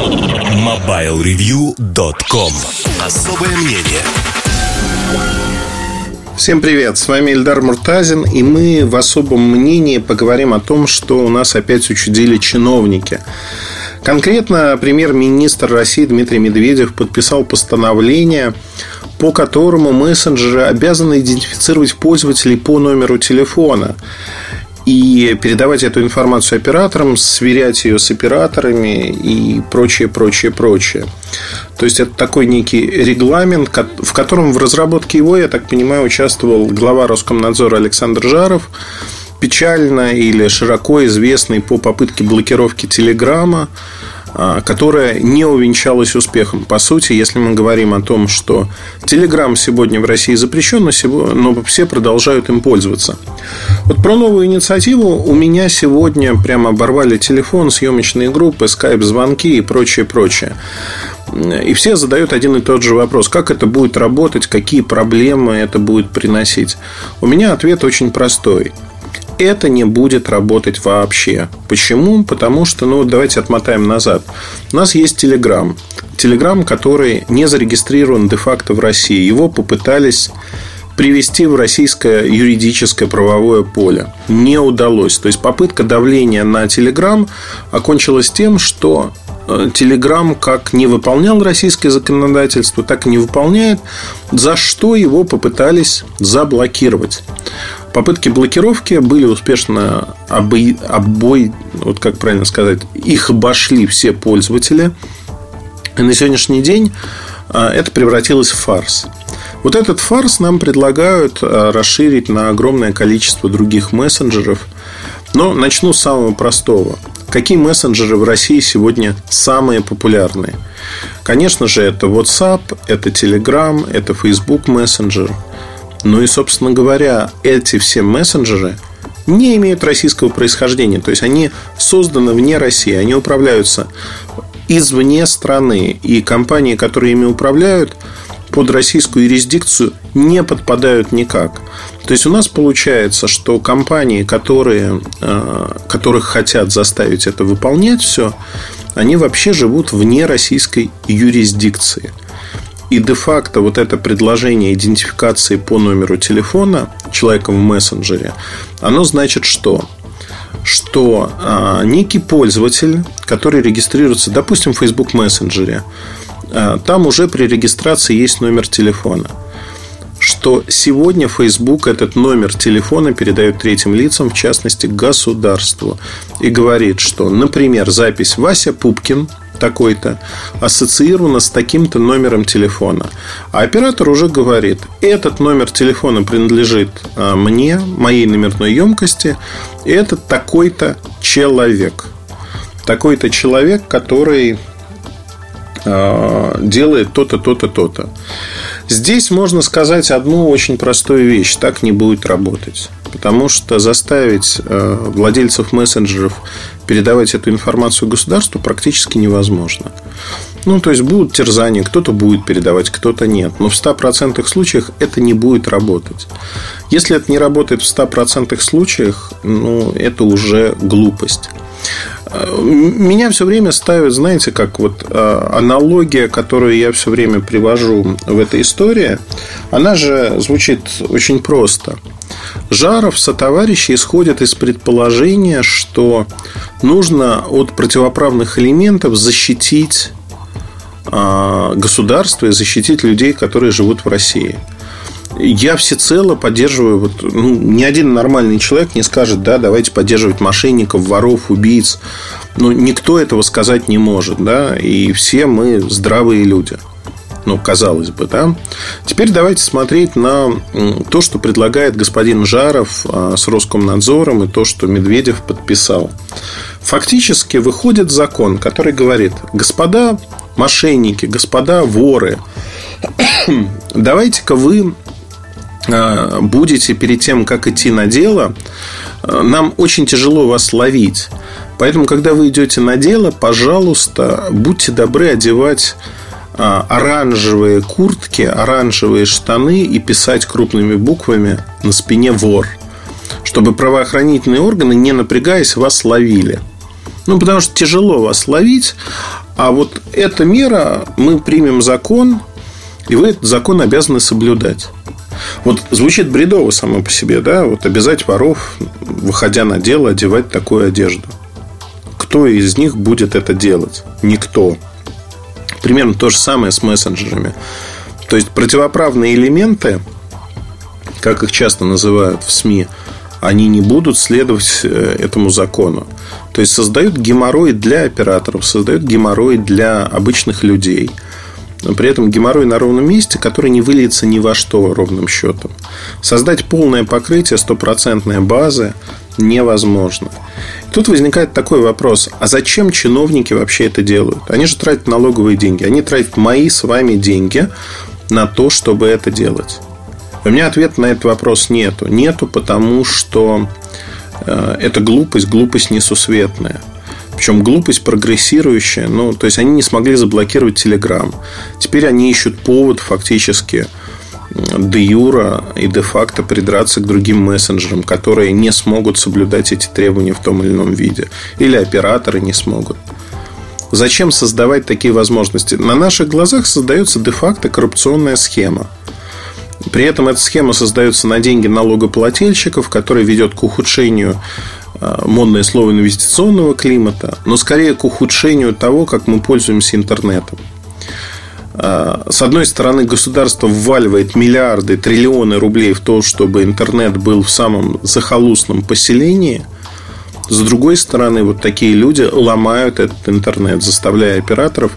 MobileReview.com Особое мнение. Всем привет, с вами Эльдар Муртазин, и мы в особом мнении поговорим о том, что у нас опять учудили чиновники. Конкретно премьер-министр России Дмитрий Медведев подписал постановление, по которому мессенджеры обязаны идентифицировать пользователей по номеру телефона и передавать эту информацию операторам, сверять ее с операторами и прочее, прочее, прочее. То есть это такой некий регламент, в котором в разработке его, я так понимаю, участвовал глава Роскомнадзора Александр Жаров, печально или широко известный по попытке блокировки Телеграма, которая не увенчалась успехом. По сути, если мы говорим о том, что Telegram сегодня в России запрещен, но все продолжают им пользоваться. Вот про новую инициативу у меня сегодня прямо оборвали телефон, съемочные группы, скайп-звонки и прочее, прочее. И все задают один и тот же вопрос. Как это будет работать, какие проблемы это будет приносить? У меня ответ очень простой – это не будет работать вообще. Почему? Потому что, ну, давайте отмотаем назад. У нас есть Telegram. Telegram, который не зарегистрирован де-факто в России. Его попытались привести в российское юридическое правовое поле. Не удалось. То есть попытка давления на Telegram окончилась тем, что Телеграм как не выполнял российское законодательство, так и не выполняет, за что его попытались заблокировать. Попытки блокировки были успешно обой, обой, вот как правильно сказать, их обошли все пользователи. И на сегодняшний день а, это превратилось в фарс. Вот этот фарс нам предлагают а, расширить на огромное количество других мессенджеров. Но начну с самого простого. Какие мессенджеры в России сегодня самые популярные? Конечно же, это WhatsApp, это Telegram, это Facebook Messenger. Ну и, собственно говоря, эти все мессенджеры не имеют российского происхождения. То есть они созданы вне России, они управляются извне страны. И компании, которые ими управляют, под российскую юрисдикцию не подпадают никак. То есть у нас получается, что компании, которые, э, которых хотят заставить это выполнять все, они вообще живут вне российской юрисдикции. И де-факто вот это предложение идентификации по номеру телефона человека в мессенджере, оно значит что? Что а, некий пользователь, который регистрируется, допустим, в Facebook мессенджере, а, там уже при регистрации есть номер телефона. Что сегодня Facebook этот номер телефона передает третьим лицам, в частности государству, и говорит, что, например, запись Вася Пупкин такой-то ассоциирована с таким-то номером телефона. А оператор уже говорит, этот номер телефона принадлежит а, мне, моей номерной емкости, и это такой-то человек. Такой-то человек, который а, делает то-то, то-то, то-то. Здесь можно сказать одну очень простую вещь. Так не будет работать. Потому что заставить а, владельцев мессенджеров передавать эту информацию государству практически невозможно. Ну, то есть будут терзания, кто-то будет передавать, кто-то нет. Но в 100% случаях это не будет работать. Если это не работает в 100% случаях, ну, это уже глупость. Меня все время ставят, знаете, как вот а, аналогия, которую я все время привожу в этой истории, она же звучит очень просто. Жаров со товарищи исходят из предположения, что нужно от противоправных элементов защитить а, государство и защитить людей, которые живут в России я всецело поддерживаю, вот, ну, ни один нормальный человек не скажет, да, давайте поддерживать мошенников, воров, убийц. Ну, никто этого сказать не может, да, и все мы здравые люди. Ну, казалось бы, да. Теперь давайте смотреть на то, что предлагает господин Жаров а, с Роскомнадзором и то, что Медведев подписал. Фактически выходит закон, который говорит, господа мошенники, господа воры, давайте-ка вы будете перед тем, как идти на дело, э, нам очень тяжело вас ловить. Поэтому, когда вы идете на дело, пожалуйста, будьте добры одевать э, оранжевые куртки, оранжевые штаны и писать крупными буквами на спине вор, чтобы правоохранительные органы, не напрягаясь, вас ловили. Ну, потому что тяжело вас ловить, А вот эта мера, мы примем закон, и вы этот закон обязаны соблюдать. Вот звучит бредово само по себе, да? Вот обязать воров, выходя на дело, одевать такую одежду. Кто из них будет это делать? Никто. Примерно то же самое с мессенджерами. То есть противоправные элементы, как их часто называют в СМИ, они не будут следовать э, этому закону. То есть создают геморрой для операторов, создают геморрой для обычных людей – но при этом геморрой на ровном месте, который не выльется ни во что ровным счетом. Создать полное покрытие, стопроцентной базы невозможно. тут возникает такой вопрос, а зачем чиновники вообще это делают? Они же тратят налоговые деньги, они тратят мои с вами деньги на то, чтобы это делать. У меня ответа на этот вопрос нету. Нету, потому что э, это глупость, глупость несусветная. Причем глупость прогрессирующая. Ну, то есть они не смогли заблокировать Telegram. Теперь они ищут повод фактически де юра и де факто придраться к другим мессенджерам, которые не смогут соблюдать эти требования в том или ином виде. Или операторы не смогут. Зачем создавать такие возможности? На наших глазах создается де-факто коррупционная схема. При этом эта схема создается на деньги налогоплательщиков, которая ведет к ухудшению модное слово инвестиционного климата, но скорее к ухудшению того, как мы пользуемся интернетом. Э, с одной стороны, государство вваливает миллиарды, триллионы рублей в то, чтобы интернет был в самом захолустном поселении. С другой стороны, вот такие люди ломают этот интернет, заставляя операторов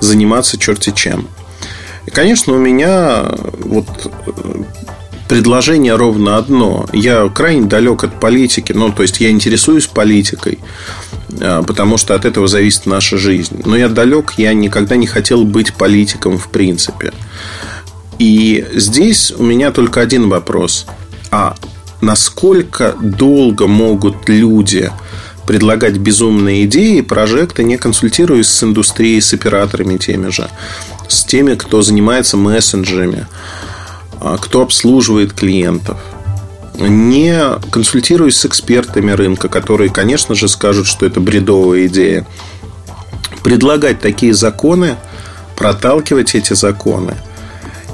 заниматься черти чем. И, конечно, у меня вот предложение ровно одно. Я крайне далек от политики, ну, то есть я интересуюсь политикой, а, потому что от этого зависит наша жизнь. Но я далек, я никогда не хотел быть политиком в принципе. И здесь у меня только один вопрос. А насколько долго могут люди предлагать безумные идеи, прожекты, не консультируясь с индустрией, с операторами теми же, с теми, кто занимается мессенджерами, кто обслуживает клиентов, не консультируясь с экспертами рынка, которые, конечно же, скажут, что это бредовая идея. Предлагать такие законы, проталкивать эти законы,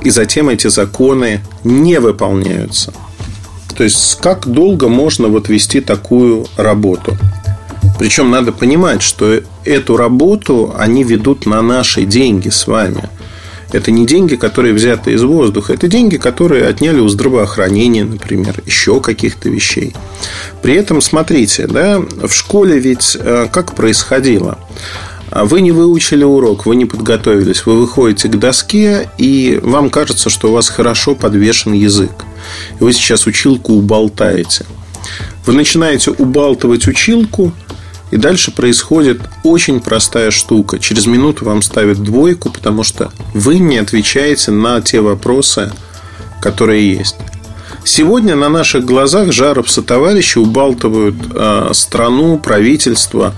и затем эти законы не выполняются. То есть, как долго можно вот вести такую работу? Причем надо понимать, что эту работу они ведут на наши деньги с вами – это не деньги, которые взяты из воздуха. Это деньги, которые отняли у здравоохранения, например, еще каких-то вещей. При этом, смотрите, да, в школе ведь э, как происходило? Вы не выучили урок, вы не подготовились, вы выходите к доске, и вам кажется, что у вас хорошо подвешен язык. Вы сейчас училку уболтаете. Вы начинаете убалтывать училку – и дальше происходит очень простая штука. Через минуту вам ставят двойку, потому что вы не отвечаете на те вопросы, которые есть. Сегодня на наших глазах Жаров со товарищи убалтывают э, страну, правительство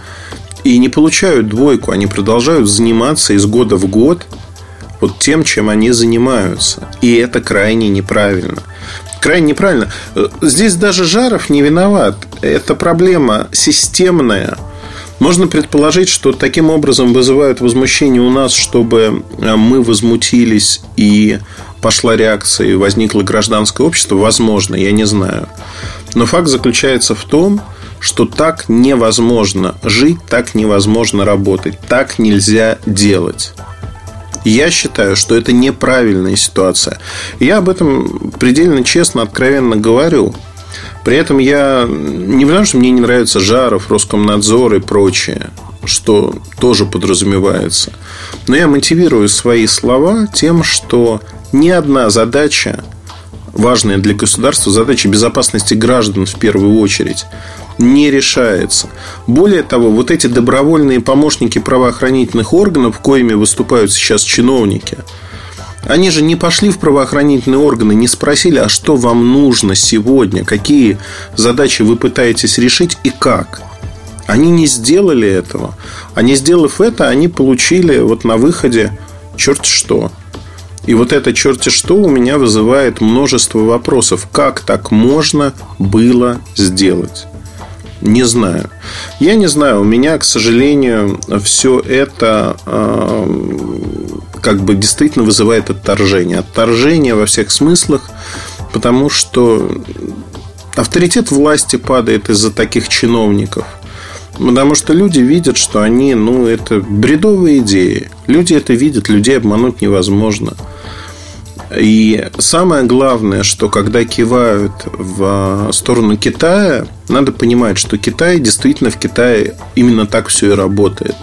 и не получают двойку. Они продолжают заниматься из года в год вот тем, чем они занимаются. И это крайне неправильно. Крайне неправильно. Здесь даже Жаров не виноват. Это проблема системная. Можно предположить, что таким образом вызывают возмущение у нас, чтобы э, мы возмутились и пошла реакция и возникло гражданское общество. Возможно, я не знаю. Но факт заключается в том, что так невозможно жить, так невозможно работать, так нельзя делать. Я считаю, что это неправильная ситуация. Я об этом предельно честно, откровенно говорю. При этом я не потому, что мне не нравится Жаров, Роскомнадзор и прочее, что тоже подразумевается. Но я мотивирую свои слова тем, что ни одна задача, важная для государства, задача безопасности граждан в первую очередь, не решается. Более того, вот эти добровольные помощники правоохранительных органов, коими выступают сейчас чиновники, они же не пошли в правоохранительные органы, не спросили, а что вам нужно сегодня, какие задачи вы пытаетесь решить и как. Они не сделали этого. А не сделав это, они получили вот на выходе черт что. И вот это черти что у меня вызывает множество вопросов. Как так можно было сделать? Не знаю. Я не знаю. У меня, к сожалению, все это э, как бы действительно вызывает отторжение. Отторжение во всех смыслах, потому что авторитет власти падает из-за таких чиновников. Потому что люди видят, что они, ну, это бредовые идеи. Люди это видят, людей обмануть невозможно. И самое главное, что когда кивают в сторону Китая, надо понимать, что Китай действительно в Китае именно так все и работает.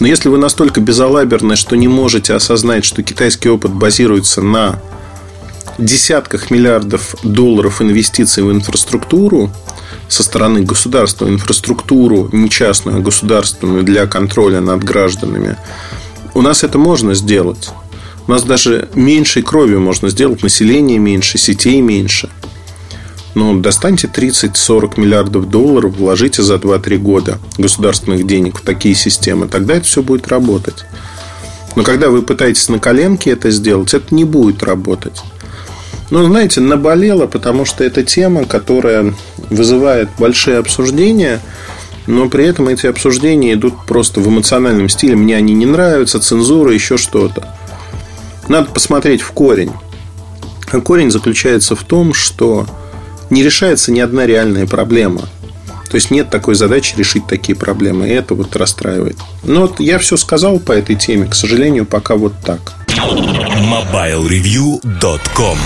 Но если вы настолько безалаберны, что не можете осознать, что китайский опыт базируется на десятках миллиардов долларов инвестиций в инфраструктуру со стороны государства, инфраструктуру не частную, а государственную для контроля над гражданами, у нас это можно сделать. У нас даже меньшей крови можно сделать, население меньше, сетей меньше. Но достаньте 30-40 миллиардов долларов, вложите за 2-3 года государственных денег в такие системы, тогда это все будет работать. Но когда вы пытаетесь на коленке это сделать, это не будет работать. Ну, знаете, наболело, потому что это тема, которая вызывает большие обсуждения, но при этом эти обсуждения идут просто в эмоциональном стиле. Мне они не нравятся, цензура, еще что-то. Надо посмотреть в корень. А корень заключается в том, что не решается ни одна реальная проблема. То есть нет такой задачи решить такие проблемы. И это вот расстраивает. Но вот я все сказал по этой теме. К сожалению, пока вот так. MobileReview.com